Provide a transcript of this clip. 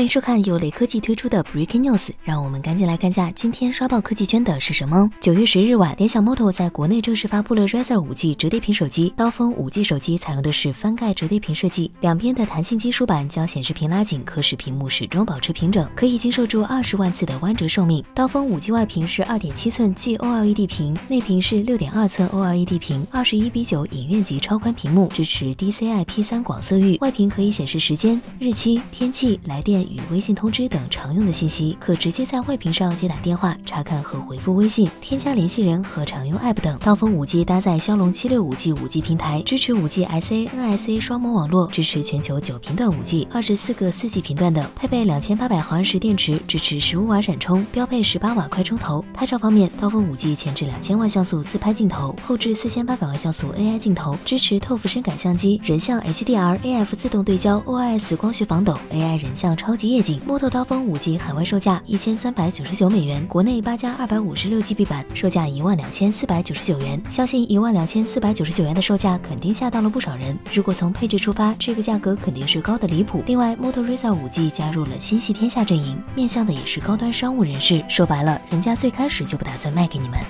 欢迎收看由雷科技推出的 Breaking News，让我们赶紧来看下今天刷爆科技圈的是什么。九月十日晚，联想 Moto 在国内正式发布了 Razr 5G 折叠屏手机。刀锋 5G 手机采用的是翻盖折叠屏设计，两边的弹性金属板将显示屏拉紧，可使屏幕始终保持平整，可以经受住二十万次的弯折寿命。刀锋 5G 外屏是二点七寸 G OLED 屏，内屏是六点二寸 OLED 屏，二十一比九影院级超宽屏幕，支持 DCI P3 广色域。外屏可以显示时间、日期、天气、来电。与微信通知等常用的信息，可直接在外屏上接打电话、查看和回复微信、添加联系人和常用 App 等。刀锋五 G 搭载骁龙七六五 G 五 G 平台，支持五 G SA、NSA 双模网络，支持全球九频段五 G、二十四个四 G 频段等，配备两千八百毫安时电池，支持十五瓦闪充，标配十八瓦快充头。拍照方面，刀锋五 G 前置两千万像素自拍镜头，后置四千八百万像素 AI 镜头，支持透肤深感相机、人像 HDR、AF 自动对焦、OIS 光学防抖、AI 人像超。超级夜景，Moto 刀锋五 G 海外售价一千三百九十九美元，国内八加二百五十六 GB 版售价一万两千四百九十九元。相信一万两千四百九十九元的售价肯定吓到了不少人。如果从配置出发，这个价格肯定是高的离谱。另外，Moto Razr 五 G 加入了心系天下阵营，面向的也是高端商务人士。说白了，人家最开始就不打算卖给你们。